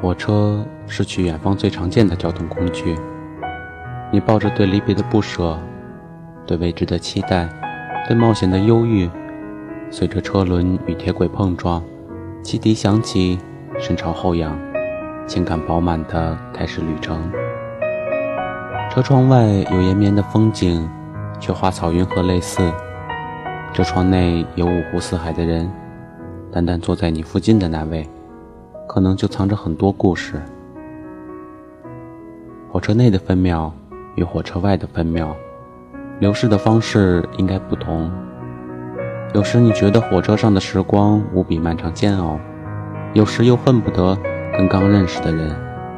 火车是去远方最常见的交通工具。你抱着对离别的不舍，对未知的期待，对冒险的忧郁，随着车轮与铁轨碰撞，汽笛响起，身朝后仰，情感饱满的开始旅程。车窗外有延绵的风景，却花草云和类似。车窗内有五湖四海的人，单单坐在你附近的那位。可能就藏着很多故事。火车内的分秒与火车外的分秒，流逝的方式应该不同。有时你觉得火车上的时光无比漫长煎熬，有时又恨不得跟刚认识的人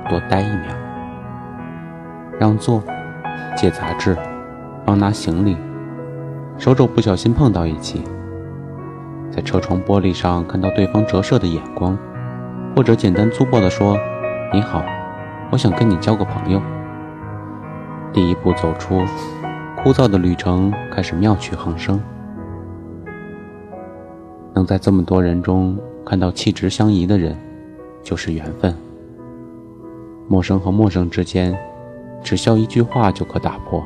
多待一秒。让座，借杂志，帮拿行李，手肘不小心碰到一起，在车窗玻璃上看到对方折射的眼光。或者简单粗暴地说：“你好，我想跟你交个朋友。”第一步走出，枯燥的旅程开始妙趣横生。能在这么多人中看到气质相宜的人，就是缘分。陌生和陌生之间，只需要一句话就可打破，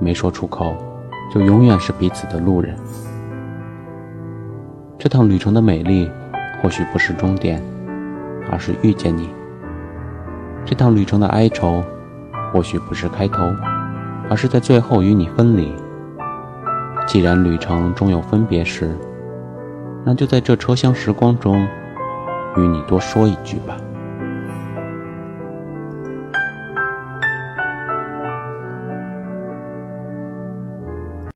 没说出口，就永远是彼此的路人。这趟旅程的美丽，或许不是终点。而是遇见你。这趟旅程的哀愁，或许不是开头，而是在最后与你分离。既然旅程终有分别时，那就在这车厢时光中，与你多说一句吧。